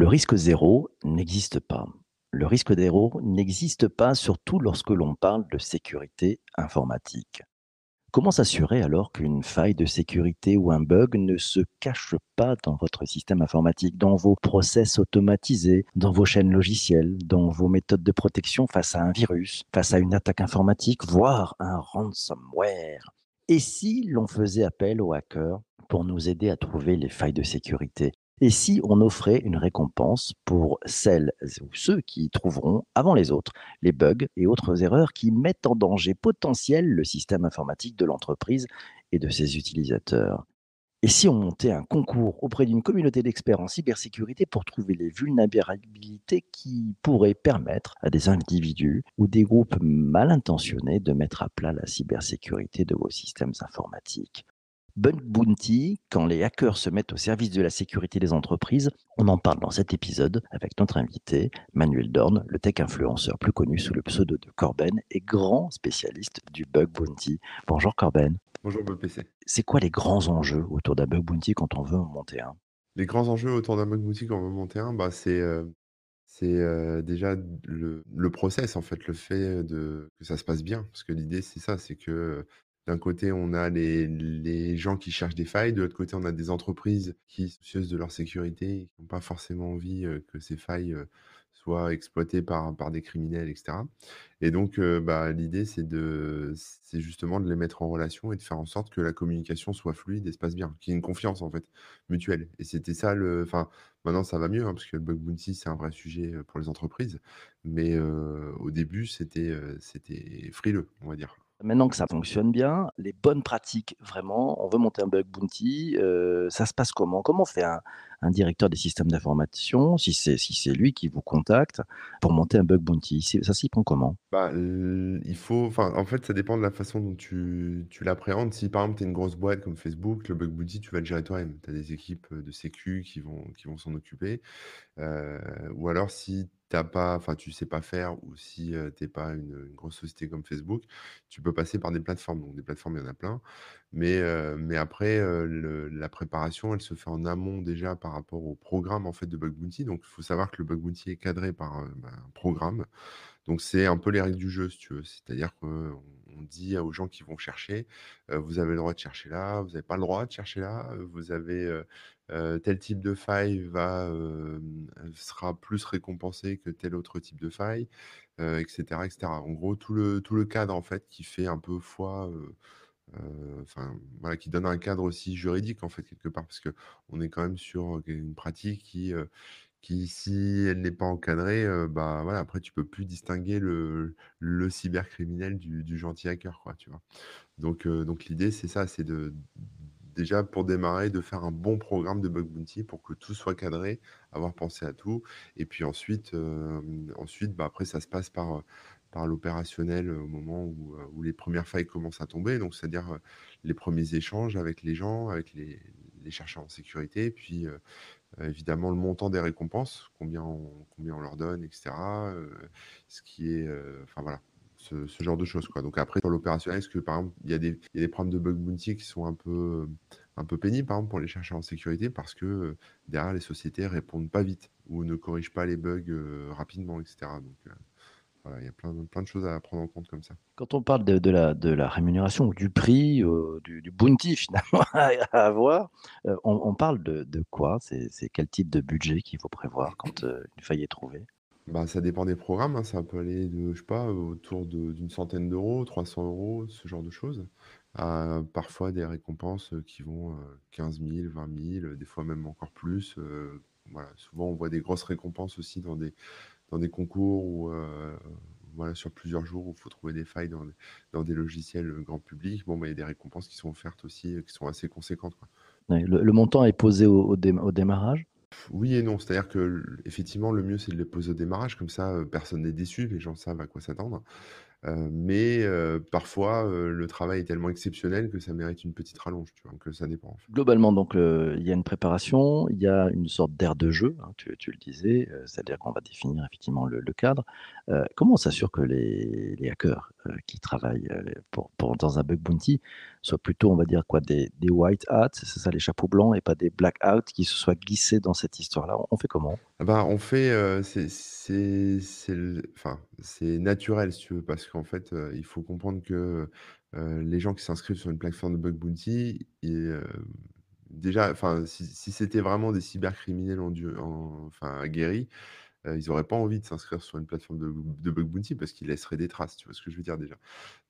Le risque zéro n'existe pas. Le risque zéro n'existe pas surtout lorsque l'on parle de sécurité informatique. Comment s'assurer alors qu'une faille de sécurité ou un bug ne se cache pas dans votre système informatique, dans vos process automatisés, dans vos chaînes logicielles, dans vos méthodes de protection face à un virus, face à une attaque informatique, voire un ransomware? Et si l'on faisait appel aux hackers pour nous aider à trouver les failles de sécurité? Et si on offrait une récompense pour celles ou ceux qui trouveront, avant les autres, les bugs et autres erreurs qui mettent en danger potentiel le système informatique de l'entreprise et de ses utilisateurs. Et si on montait un concours auprès d'une communauté d'experts en cybersécurité pour trouver les vulnérabilités qui pourraient permettre à des individus ou des groupes mal intentionnés de mettre à plat la cybersécurité de vos systèmes informatiques? Bug Bounty, quand les hackers se mettent au service de la sécurité des entreprises, on en parle dans cet épisode avec notre invité, Manuel Dorn, le tech influenceur plus connu sous le pseudo de Corben et grand spécialiste du Bug Bounty. Bonjour Corben. Bonjour BPC. C'est quoi les grands enjeux autour d'un Bug Bounty quand on veut en monter un? Les grands enjeux autour d'un Bug Bounty quand on veut monter un, bah, c'est euh, euh, déjà le, le, process, en fait, le fait de, que ça se passe bien. Parce que l'idée, c'est ça, c'est que d'un côté, on a les, gens qui cherchent des failles, de l'autre côté, on a des entreprises qui sont soucieuses de leur sécurité, qui n'ont pas forcément envie que ces failles soient exploitées par, par des criminels, etc. Et donc, bah, l'idée, c'est justement de les mettre en relation et de faire en sorte que la communication soit fluide et se passe bien, qu'il y ait une confiance en fait mutuelle. Et c'était ça le, enfin, maintenant ça va mieux hein, parce que le bug bounty c'est un vrai sujet pour les entreprises, mais au début c'était, c'était frileux, on va dire. Maintenant que ça fonctionne bien, les bonnes pratiques, vraiment, on veut monter un bug bounty, euh, ça se passe comment? Comment fait un, directeur des systèmes d'information, si c'est si lui qui vous contacte, pour monter un bug bounty? Ça s'y prend comment? Bah, il faut, en fait, ça dépend de la façon dont tu, tu l'appréhendes. Si par exemple, tu es une grosse boîte comme Facebook, le bug bounty, tu vas le gérer toi-même. Tu as des équipes de sécu qui vont, qui vont s'en occuper. Euh, ou alors, si t'as pas, enfin, tu sais pas faire ou si tu n'es pas une, grosse société comme Facebook, tu peux passer par des plateformes. Donc, des plateformes, il y en a plein. Mais, mais après, la préparation, elle se fait en amont déjà par rapport au programme en fait, de Bug Bounty. Donc, il faut savoir que le Bug Bounty est cadré par bah, un programme. Donc, c'est un peu les règles du jeu, si tu veux. C'est-à-dire qu'on on dit aux gens qui vont chercher, vous avez le droit de chercher là, vous n'avez pas le droit de chercher là, vous avez tel type de faille va, sera plus récompensé que tel autre type de faille, etc., etc. En gros, tout le, tout le cadre en fait qui fait un peu foi. enfin qui donne un cadre aussi juridique en fait quelque part parce que on est quand même sur une pratique qui qui, si elle n'est pas encadrée, bah, voilà, après tu peux plus distinguer le le cybercriminel du gentil hacker, quoi, tu vois? Donc donc l'idée, c'est ça, c'est de déjà pour démarrer, de faire un bon programme de bug bounty pour que tout soit cadré, avoir pensé à tout et puis ensuite, ensuite, bah, après ça se passe par, par l'opérationnel, au moment où, où les premières failles commencent à tomber, donc c'est-à-dire, les premiers échanges avec les gens, avec les les chercheurs en sécurité, puis, évidemment, le montant des récompenses, combien on, combien on leur donne, etc. Euh, ce qui est. Euh, enfin, voilà. Ce, genre de choses. Quoi. Donc après, sur l'opérationnel, est-ce que par exemple, il y, y a des problèmes de bug bounty qui sont un peu, un peu pénibles, par exemple, pour les chercheurs en sécurité, parce que derrière, les sociétés répondent pas vite ou ne corrigent pas les bugs rapidement, etc. Donc, il y a plein, plein, de choses à prendre en compte comme ça. Quand on parle de, la, de la, rémunération ou du prix, euh, du, bounty finalement à avoir, euh, on, parle de, quoi? C'est quel type de budget qu'il faut prévoir quand euh, une faille est trouvée? Bah, ça dépend des programmes, hein. ça peut aller de, je sais pas, autour d'une centaine d'euros, 300 euros, ce genre de choses. parfois des récompenses qui vont 15 000, 20 000, des fois même encore plus. voilà. Souvent on voit des grosses récompenses aussi dans des, dans des concours ou voilà, sur plusieurs jours où il faut trouver des failles dans, dans des logiciels grand public. Bon, bah, il y a des récompenses qui sont offertes aussi, qui sont assez conséquentes. le, montant est posé au, au, démarrage? Oui et non. C'est-à-dire que effectivement, le mieux, c'est de le poser au démarrage. Comme ça, personne n'est déçu, les gens savent à quoi s'attendre mais parfois, le travail est tellement exceptionnel que ça mérite une petite rallonge, tu vois? Donc ça dépend, Globalement, donc il y a une préparation, il y a une sorte d'aire de jeu, hein, tu le disais, c'est-à-dire qu'on va définir effectivement le cadre. comment on s'assure que les hackers, qui travaillent, pour dans un bug bounty soient plutôt, on va dire quoi, des des white hats, c'est ça les chapeaux blancs et pas des black hats qui se soient glissés dans cette histoire-là? On fait comment? Ah bah, on fait, heu, c'est enfin, naturel si tu veux parce qu'en fait, heu, il faut comprendre que, heu, les gens qui s'inscrivent sur une plateforme de bug bounty et hem, déjà, enfin, si c'était vraiment des cybercriminels endu en enfin aguerris, ils auraient pas envie de s'inscrire sur une plateforme de bug bounty parce qu'ils laisseraient des traces, tu vois ce que je veux dire déjà?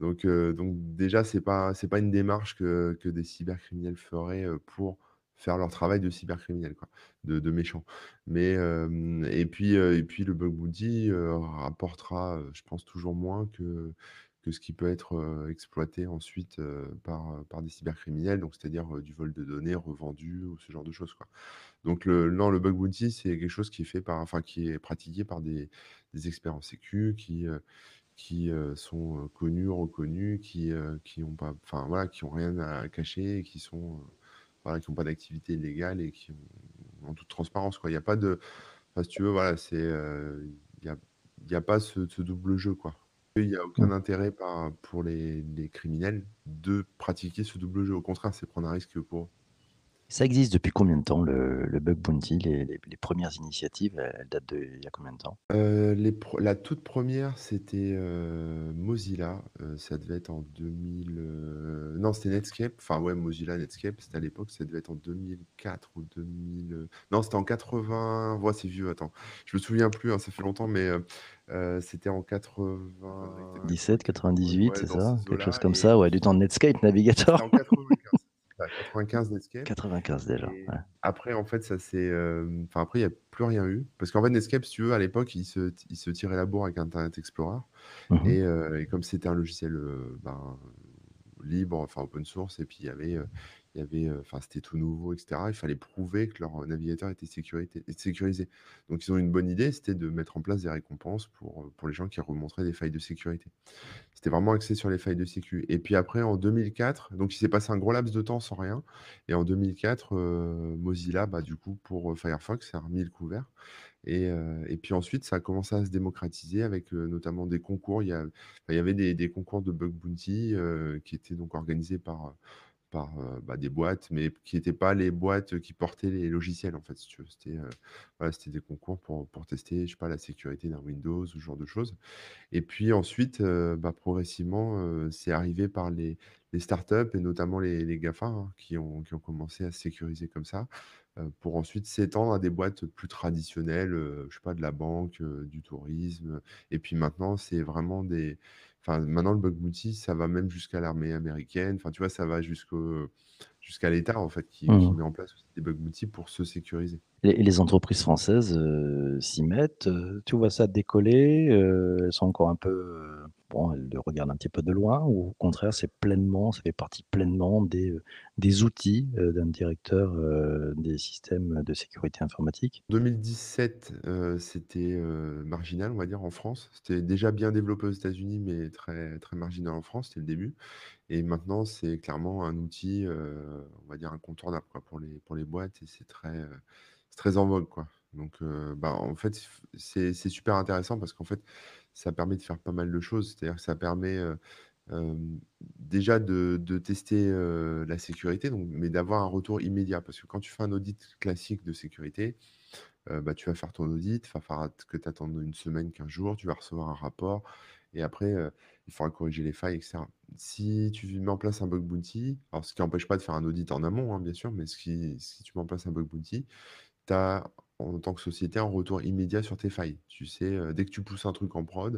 Donc donc déjà c'est pas c'est pas une démarche que que des cybercriminels feraient, pour faire leur travail de cybercriminel quoi, de de méchants. Mais et puis, et puis le bug bounty, rapportera, je pense toujours moins que que ce qui peut être, exploité ensuite, par, par des cybercriminels, donc c'est-à-dire, du vol de données revendues ou ce genre de choses quoi. Donc le non, le bug bounty, c'est quelque chose qui est fait par enfin qui est pratiqué par des des experts en sécu qui, qui, sont, connus, reconnus, qui, heu, qui ont pas enfin voilà, qui ont rien à cacher et qui sont, voilà, qui ont pas d'activité illégale et qui ont en toute transparence. Il y a pas de si tu veux, voilà, c'est, il y a a pas ce ce double jeu, quoi. Il y a Mmh. aucun intérêt par pour les les criminels de pratiquer ce double jeu. Au contraire, c'est prendre un risque pour. Ça existe depuis combien de temps le le bug bounty? Les les les 1 initiatives, elles datent de il y a combien de temps? Les pre la toute première, c'était, heu, Mozilla, heu, ça devait être en 2000, heu, non, c'était Netscape, enfin, ouais, Mozilla, Netscape, c'était à l'époque, ça devait être en 2004 ou 2000, heu, non, c'était en 80, ouais, c'est vieux, attends, je me souviens plus, hein, ça fait longtemps, mais c'était en 80, 17-98, ouais, c'est dans ces ça? Quelque chose comme et ça, ouais, du temps de Netscape Navigator? en 95, c'est ça, 95 Netscape 95 déjà, ouais. après, en fait, ça s'est, hem, enfin, après, il y a plus rien eu parce qu'en fait, Netscape, si tu veux, à l'époque, ils se t ils se tiraient la bourre avec Internet Explorer Mmh mh. et comme c'était un logiciel, heu, ben, libre, enfin open source et puis il y avait, avait, enfin, c'était tout nouveau et cetera. Il fallait prouver que leur, navigateur était sécurisé. Donc ils ont une bonne idée, c'était de mettre en place des récompenses pour, pour les gens qui remonteraient des failles de sécurité. C'était vraiment axé sur les failles de sécu et puis après en 2004, donc il s'est passé un gros laps de temps sans rien et en 2004, heu, Mozilla, bah, du coup, pour, Firefox, a remis le couvert et et puis ensuite, ça a commencé à se démocratiser avec, notamment des concours. Il y a il y avait des des concours de bug bounty, qui étaient donc organisés par, par, bah, des boîtes, mais qui étaient pas les boîtes qui portaient les logiciels, en fait, si. C'était, des concours pour pour tester, je sais pas, la sécurité d'un Windows ou ce genre de choses et puis ensuite, bah, progressivement, c'est arrivé par les les startups et notamment les les GAFA, hein, qui ont qui ont commencé à se sécuriser comme ça, pour ensuite s'étendre à des boîtes plus traditionnelles, je sais pas, de la banque, du tourisme, et puis maintenant, c'est vraiment des enfin, maintenant le bug bounty, ça va même jusqu'à l'armée américaine, enfin, tu vois, ça va jusqu'au jusqu'à l'État, en fait, qui Mmh qui met en place aussi des bug bounty pour se sécuriser. Et les entreprises françaises, heu, s'y mettent, heu, tu vois ça décoller, heu, elles sont encore un peu, bon, elles le regardent un petit peu de loin ou au contraire, c'est pleinement ça fait partie pleinement des, des outils, d'un directeur, des systèmes de sécurité informatique? 2017, heu, c'était, heu, marginal, on va dire, en France. C'était déjà bien développé aux États-Unis, mais très très marginal en France, c'était le début et maintenant, c'est clairement un outil, heu, on va dire incontournable, quoi, pour les pour les boîtes et c'est très, très en vogue, quoi. Donc heu, bah, en fait, c'est super intéressant parce qu'en fait, ça permet de faire pas mal de choses. C'est-à-dire que ça permet, heu, hem, déjà de de tester, heu, la sécurité, donc mais d'avoir un retour immédiat. Parce que quand tu fais un audit classique de sécurité, bah, tu vas faire ton audit, il va falloir que tu attendes une semaine, 15 jours, tu vas recevoir un rapport et après, il faudra corriger les failles et cetera. Si tu mets en place un bug bounty, alors ce qui n'empêche pas de faire un audit en amont, hein, bien sûr, mais qui si tu mets en place un bug bounty, en tant que société, un retour immédiat sur tes failles. Tu sais, heu, dès que tu pousses un truc en prod,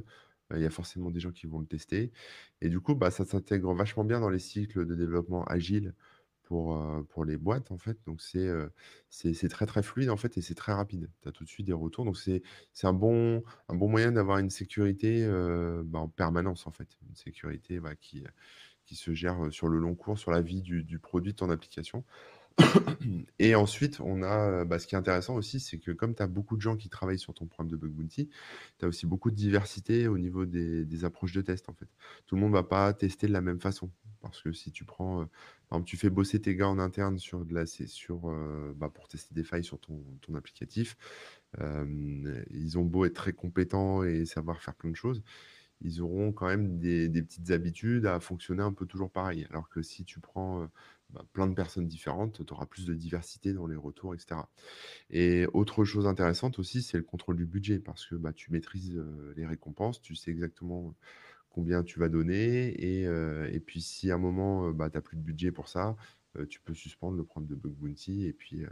heu, il y a forcément des gens qui vont le tester et du coup, bah, ça s'intègre vachement bien dans les cycles de développement agile pour, pour les boîtes, en fait. Donc c'est, heu, c'est très, très fluide, en fait et c'est très rapide. Tu as tout de suite des retours. Donc c'est un bon un bon moyen d'avoir une sécurité, bah, en permanence, en fait. Une sécurité, bah, qui, se gère, sur le long cours, sur la vie du produit, de ton application. Et ensuite, on a, heu, bah, ce qui est intéressant aussi, c'est que comme tu as beaucoup de gens qui travaillent sur ton programme de bug bounty, tu as aussi beaucoup de diversité au niveau des approches de test, en fait. Tout le monde va pas tester de la même façon. Parce que si tu prends, heu, par exemple, tu fais bosser tes gars en interne sur de la sur, heu, bah, pour tester des failles sur ton ton applicatif, ils ont beau être très compétents et savoir faire plein de choses, ils auront quand même des petites habitudes à fonctionner un peu toujours pareil. Alors que si tu prends, bah, plein de personnes différentes, tu auras plus de diversité dans les retours et cetera. Et autre chose intéressante aussi, c'est le contrôle du budget parce que, bah, tu maîtrises, les récompenses, tu sais exactement combien tu vas donner et et puis si à un moment, bah, tu as plus de budget pour ça, tu peux suspendre le programme de bug bounty et puis,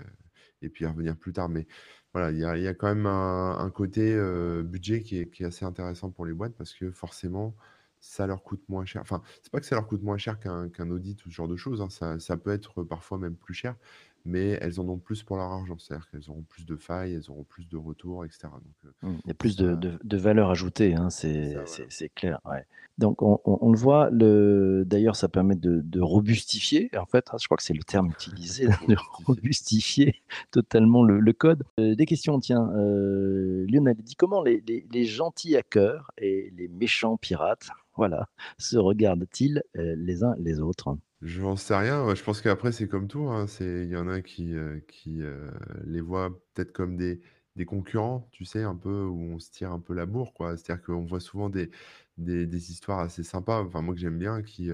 et puis revenir plus tard. Mais voilà, il y a y a quand même un un côté, budget qui est qui est assez intéressant pour les boîtes parce que forcément, ça leur coûte moins cher. Enfin, c'est pas que ça leur coûte moins cher qu'un qu'un audit ou ce genre de choses, hein, ça ça peut être parfois même plus cher, mais elles en ont plus pour leur argent. C'est-à-dire qu'elles auront plus de failles, elles auront plus de retours et cetera. Donc, heu, Mmh, il y a plus de ça de de valeur ajoutée, hein, c'est c'est ça, c'est voilà. c'est clair, ouais. Donc on on on le voit, le d'ailleurs ça permet de de robustifier, en fait, hein, je crois que c'est le terme utilisé, de Robustifier. robustifier totalement le le code. Heu, des questions, tiens, heu, Lionel dit: «Comment les les les gentils hackers et les méchants pirates, voilà, se regardent-ils, heu, les uns les autres?» J'en sais rien, je pense qu'après c'est comme tout, hein, il y en a qui, qui, heu, les voient peut-être comme des concurrents, tu sais? Un peu où on se tire un peu la bourre. C'est-à-dire qu'on voit souvent des histoires assez sympas, enfin moi que j'aime bien qui,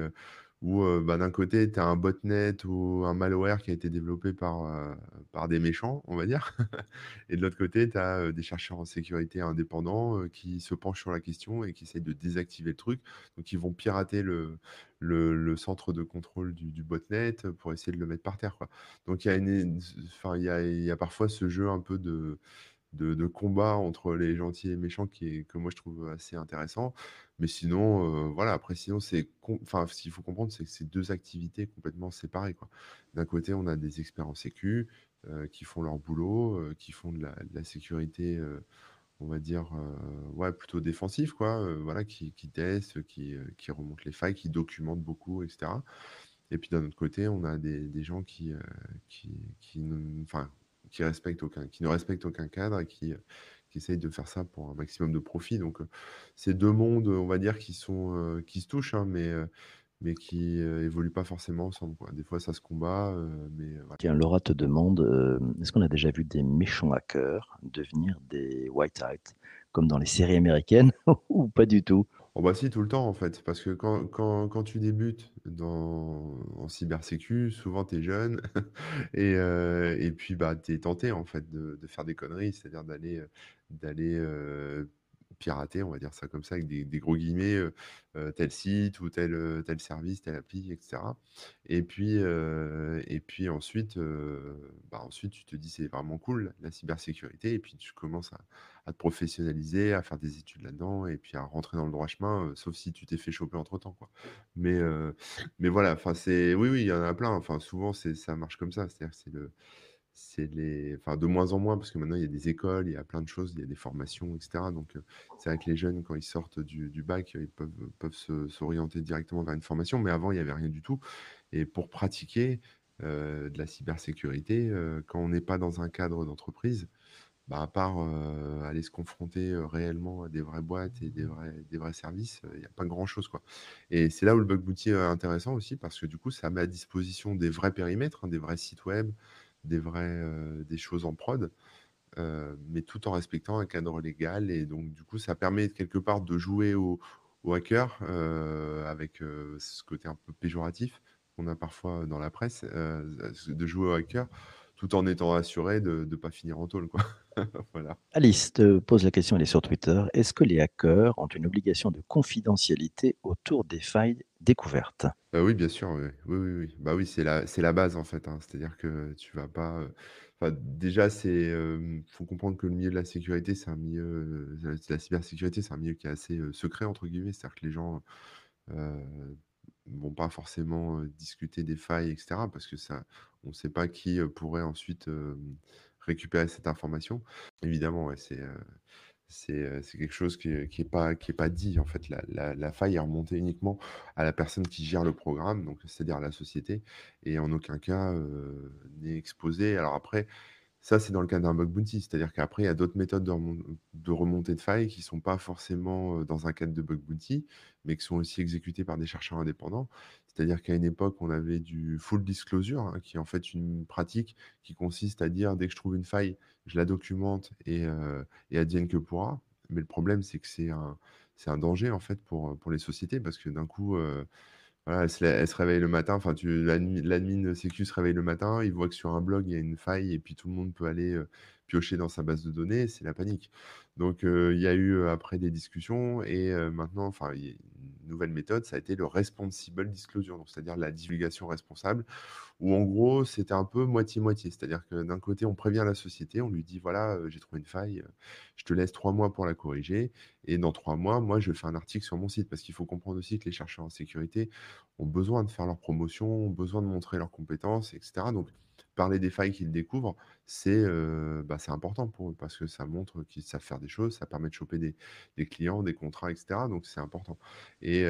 où, bah, d'un côté tu as un botnet ou un malware qui a été développé par, par des méchants, on va dire et de l'autre côté tu as, des chercheurs en sécurité indépendants, qui se penchent sur la question et qui essayent de désactiver le truc. Donc ils vont pirater le le centre de contrôle du botnet, pour essayer de le mettre par terre. Donc il y a une y a y a parfois ce jeu un peu de de combat entre les gentils et les méchants qui est que moi je trouve assez intéressant. Mais sinon, heu, voilà, après sinon c'est enfin, ce qu'il faut comprendre, c'est que c'est 2 activités complètement séparées. D'un côté, on a des experts en sécu, heu, qui font leur boulot, heu, qui font de la sécurité, on va dire, ouais, plutôt défensif, quoi, voilà, qui qui testent, qui, qui remontent les failles, qui documentent beaucoup et cetera. Et puis d'un autre côté, on a des des gens qui, qui qui enfin, qui aucun qui ne respectent aucun cadre et qui, heu, qui essayent de faire ça pour un maximum de profit. Donc, heu, c'est 2 mondes, on va dire, qui sont, heu, qui se touchent, hein, mais, mais qui, évoluent pas forcément ensemble. Des fois, ça se combat, mais. Tiens, Laura te demande, est-ce qu'on a déjà vu des méchants hackers devenir des white hats comme dans les séries américaines ou pas du tout? Oh bah si, tout le temps en fait, parce que quand quand quand tu débutes dans en cybersécu, souvent tu es jeune et heu et puis, bah, tu es tenté en fait de faire des conneries, c'est-à-dire d'aller, heu d'aller, heu, pirater, on va dire ça comme ça avec des gros guillemets, heu heu, tel site ou tel, heu, tel service, telle appli et cetera. Et puis, et puis ensuite, bah, ensuite tu te dis: «C'est vraiment cool la cybersécurité» et puis tu commences à à te professionnaliser, à faire des études là-dedans et puis à rentrer dans le droit chemin, sauf si tu t'es fait choper entre-temps, quoi. Mais, mais voilà, enfin c'est oui, oui, il y en a plein, souvent c'est ça marche comme ça, c'est-à-dire c'est le c'est les enfin de moins en moins parce que maintenant il y a des écoles, il y a plein de choses, il y a des formations et cetera. Donc, heu, c'est vrai que les jeunes quand ils sortent du bac, heu, ils peuvent, peuvent se s'orienter directement vers une formation, mais avant il y avait rien du tout. Et pour pratiquer, de la cybersécurité, quand on n'est pas dans un cadre d'entreprise, bah, à part, aller se confronter, réellement à des vraies boîtes et des vrais des vrais services, il y a pas grand-chose, quoi. Et c'est là où le bug bounty est intéressant aussi parce que du coup, ça met à disposition des vrais périmètres, hein, des vrais sites web, des vrais, heu, des choses en prod, heu, mais tout en respectant un cadre légal et donc du coup, ça permet quelque part de jouer aux aux hackers, heu, avec, ce côté un peu péjoratif qu'on a parfois dans la presse, de jouer aux hackers tout en étant assuré de ne pas finir en tôle, quoi. Voilà. Alice te pose la question, elle est sur Twitter. Est-ce que les hackers ont une obligation de confidentialité autour des failles découvertes? Bah, oui, bien sûr, oui. Oui, oui, oui. Bah, oui, c'est la base, en fait, hein. C'est-à-dire que tu vas pas, heu enfin, déjà, c'est, hem, faut comprendre que le milieu de la sécurité, c'est un milieu, la cybersécurité, c'est un milieu qui est assez, «secret» entre guillemets. C'est-à-dire que les gens, vont pas forcément, discuter des failles et cetera parce que ça on sait pas qui, pourrait ensuite, récupérer cette information. Évidemment, c'est, quelque chose qui est qui est pas pas dit, en fait. La faille est remontée uniquement à la personne qui gère le programme, donc c'est-à-dire la société et en aucun cas, n'est exposée. Alors après, ça, c'est dans le cas d'un bug bounty, c'est-à-dire qu'après, il y a d'autres méthodes de remon de remontée de failles qui sont pas forcément, dans un cadre de bug bounty, mais qui sont aussi exécutées par des chercheurs indépendants. C'est-à-dire qu'à une époque, on avait du full disclosure, hein, qui est en fait une pratique qui consiste à dire: «Dès que je trouve une faille, je la documente et et advienne que pourra». Mais le problème, c'est que c'est un danger en fait pour, les sociétés parce que d'un coup, voilà, elle se réveille le matin, enfin l'admin l'admin sécu se réveille le matin, il voit que sur un blog, il y a une faille et puis tout le monde peut aller, heu, piocher dans sa base de données, c'est la panique. Donc il y a eu, après des discussions et maintenant, enfin, une nouvelle méthode, ça a été le responsible disclosure, c'est-à-dire la divulgation responsable où en gros, c'était un peu moitié-moitié. C'est-à-dire que d'un côté, on prévient la société, on lui dit: «Voilà, j'ai trouvé une faille, je te laisse 3 mois pour la corriger et dans 3 mois, moi, je fais un article sur mon site». Parce qu'il faut comprendre aussi que les chercheurs en sécurité ont besoin de faire leur promotion, ont besoin de montrer leurs compétences et cetera. Donc parler des failles qu'ils découvrent, bah, c'est important pour eux parce que ça montre qu'ils savent faire des choses, ça permet de choper des clients, des contrats et cetera, donc c'est important. Et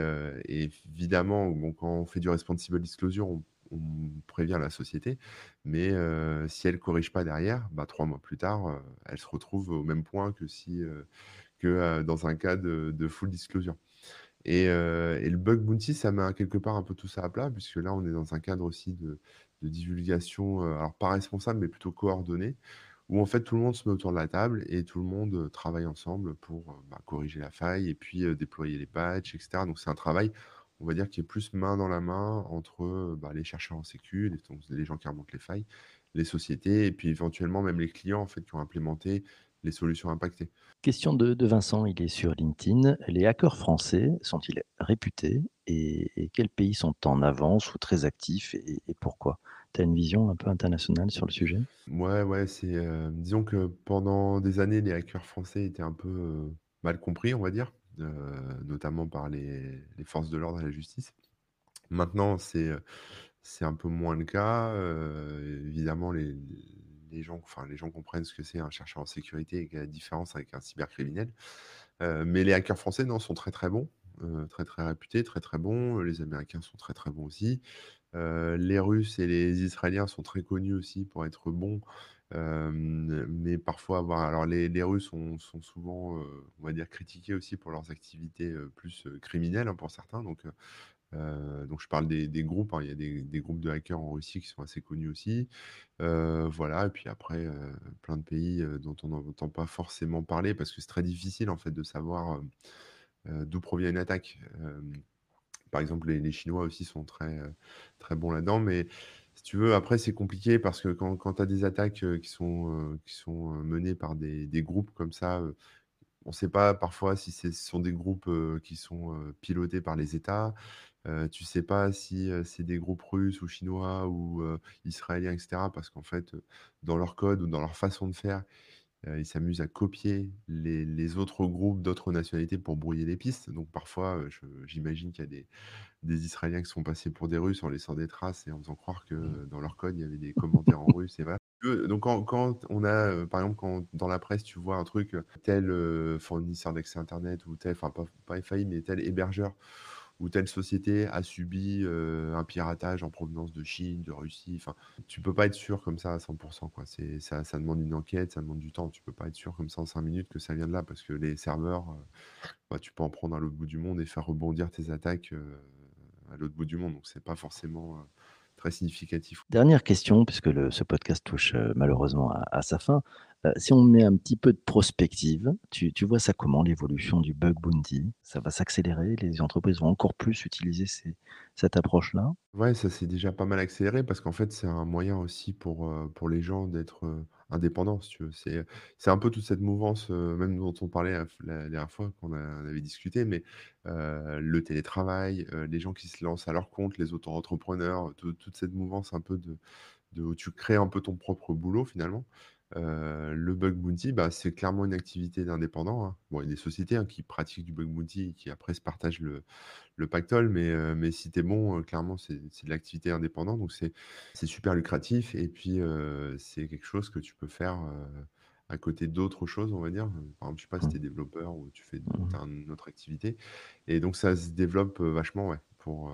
évidemment, quand on fait du responsible disclosure, on prévient la société, mais si elle corrige pas derrière, bah, 3 mois plus tard, elle se retrouve au même point que si, que, dans un cas de full disclosure. Et et le bug bounty, ça met quelque part un peu tout ça à plat puisque là, on est dans un cadre aussi de de divulgation, heu, alors pas responsable, mais plutôt coordonnée, où en fait tout le monde se met autour de la table et tout le monde, heu, travaille ensemble pour, heu, bah, corriger la faille et puis, déployer les patchs et cetera. Donc c'est un travail, on va dire, qui est plus main dans la main entre, bah, les chercheurs en sécu, les les gens qui remontent les failles, les sociétés et puis éventuellement même les clients en fait qui ont implémenté les solutions impactées. Question de de Vincent, il est sur LinkedIn. Les hackers français sont-ils réputés et et quels pays sont en avance ou très actifs et et pourquoi? Tu as une vision un peu internationale sur le sujet? Ouais, ouais, c'est, heu, disons que pendant des années, les hackers français étaient un peu, heu, mal compris, on va dire, heu, notamment par les les forces de l'ordre et la justice. Maintenant, c'est, un peu moins le cas, évidemment les les gens enfin, les gens comprennent ce que c'est un chercheur en sécurité et la différence avec un cybercriminel. Heu, mais les hackers français, non, sont très, très bons, heu, très, très réputés, très, très bons. Les Américains sont très, très bons aussi. Heu, les Russes et les Israéliens sont très connus aussi pour être bons, mais parfois avoir alors les Russes sont souvent, on va dire critiqués aussi pour leurs activités, plus, criminelles, hein, pour certains donc heu, donc je parle des groupes, hein, il y a des groupes de hackers en Russie qui sont assez connus aussi. Heu, voilà et puis après, heu, plein de pays, dont on n'entend pas forcément parler parce que c'est très difficile en fait de savoir, d'où provient une attaque. Par exemple, les Chinois aussi sont très, très bons là-dedans, mais si tu veux, après c'est compliqué parce que quand tu as des attaques, qui sont, qui sont, menées par des groupes comme ça, on ne sait pas parfois si ce sont des groupes, qui sont, pilotés par les États. Heu, tu sais pas si, c'est des groupes russes ou chinois ou, israéliens et cetera parce qu'en fait, dans leur code ou dans leur façon de faire, ils s'amusent à copier les les autres groupes d'autres nationalités pour brouiller les pistes. Donc parfois, j'imagine qu'il y a des des Israéliens qui sont passés pour des Russes en laissant des traces et en faisant croire que, Mmh. dans leur code, il y avait des commentaires en russe et voilà. Donc quand quand on a, par exemple, quand dans la presse, tu vois un truc, tel, fournisseur d'accès internet ou tel enfin pas pas FAI, mais tel hébergeur ou telle société a subi, un piratage en provenance de Chine, de Russie, enfin, tu peux pas être sûr comme ça à 100 quoi. C'est ça demande une enquête, ça demande du temps. Tu peux pas être sûr comme ça en 5 minutes que ça vient de là parce que les serveurs, bah, tu peux en prendre à l'autre bout du monde et faire rebondir tes attaques, à l'autre bout du monde. Donc c'est pas forcément, très significatif. Dernière question, puisque le ce podcast touche, heu, malheureusement à à sa fin. Heu, si on met un petit peu de prospective, tu tu vois ça comment l'évolution du bug bounty? Ça va s'accélérer? Les entreprises vont encore plus utiliser ces cette approche-là? Ouais, ça s'est déjà pas mal accéléré parce qu'en fait, c'est un moyen aussi pour, heu, pour les gens d'être, veux. C'est, un peu toute cette mouvance, heu, même dont on parlait la f la dernière fois qu'on avait discuté, mais, le télétravail, les gens qui se lancent à leur compte, les auto-entrepreneurs, tout toute cette mouvance un peu de de où tu crées un peu ton propre boulot finalement. Le bug bounty, bah, c'est clairement une activité d'indépendant, hein. Bon, il y a des sociétés, hein, qui pratiquent du bug bounty et qui après se partagent le le pactole, mais heu, mais si tu es bon, clairement, c'est c'est de l'activité indépendante, donc c'est c'est super lucratif et puis, c'est quelque chose que tu peux faire, à côté d'autres choses, on va dire. Par exemple, je sais pas si Mmh. tu es développeur ou tu fais Mmh une autre activité et donc ça se développe, vachement, ouais, pour,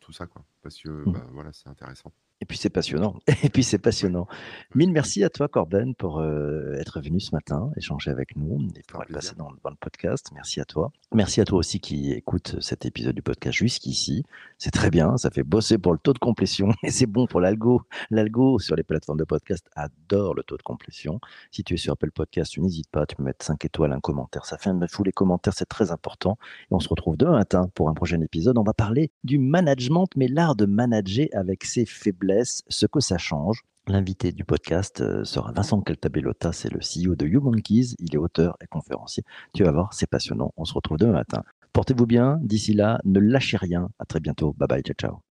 tout ça, quoi, parce que, Mmh. bah, voilà, c'est intéressant. Et puis c'est passionnant et puis c'est passionnant. Mille merci à toi Corben pour, heu, être venu ce matin, échanger avec nous et pour être passé dans dans le podcast. Merci à toi. Merci à toi aussi qui écoute cet épisode du podcast jusqu'ici. C'est très bien, ça fait bosser pour le taux de complétion et c'est bon pour l'algo. L'algo sur les plateformes de podcast adore le taux de complétion. Si tu es sur Apple Podcast, tu n'hésites pas, tu peux mettre 5 étoiles, un commentaire, ça fait un fou les commentaires, c'est très important et on se retrouve demain matin pour un prochain épisode. On va parler du management, mais l'art de manager avec ses faiblesses, ce que ça change. L'invité du podcast euh, sera Vincent Caltabellota, c'est le CEO de YouMonkeys, il est auteur et conférencier. Tu vas voir, c'est passionnant. On se retrouve demain matin. Portez-vous bien, d'ici là, ne lâchez rien. À très bientôt. Bye bye, ciao ciao.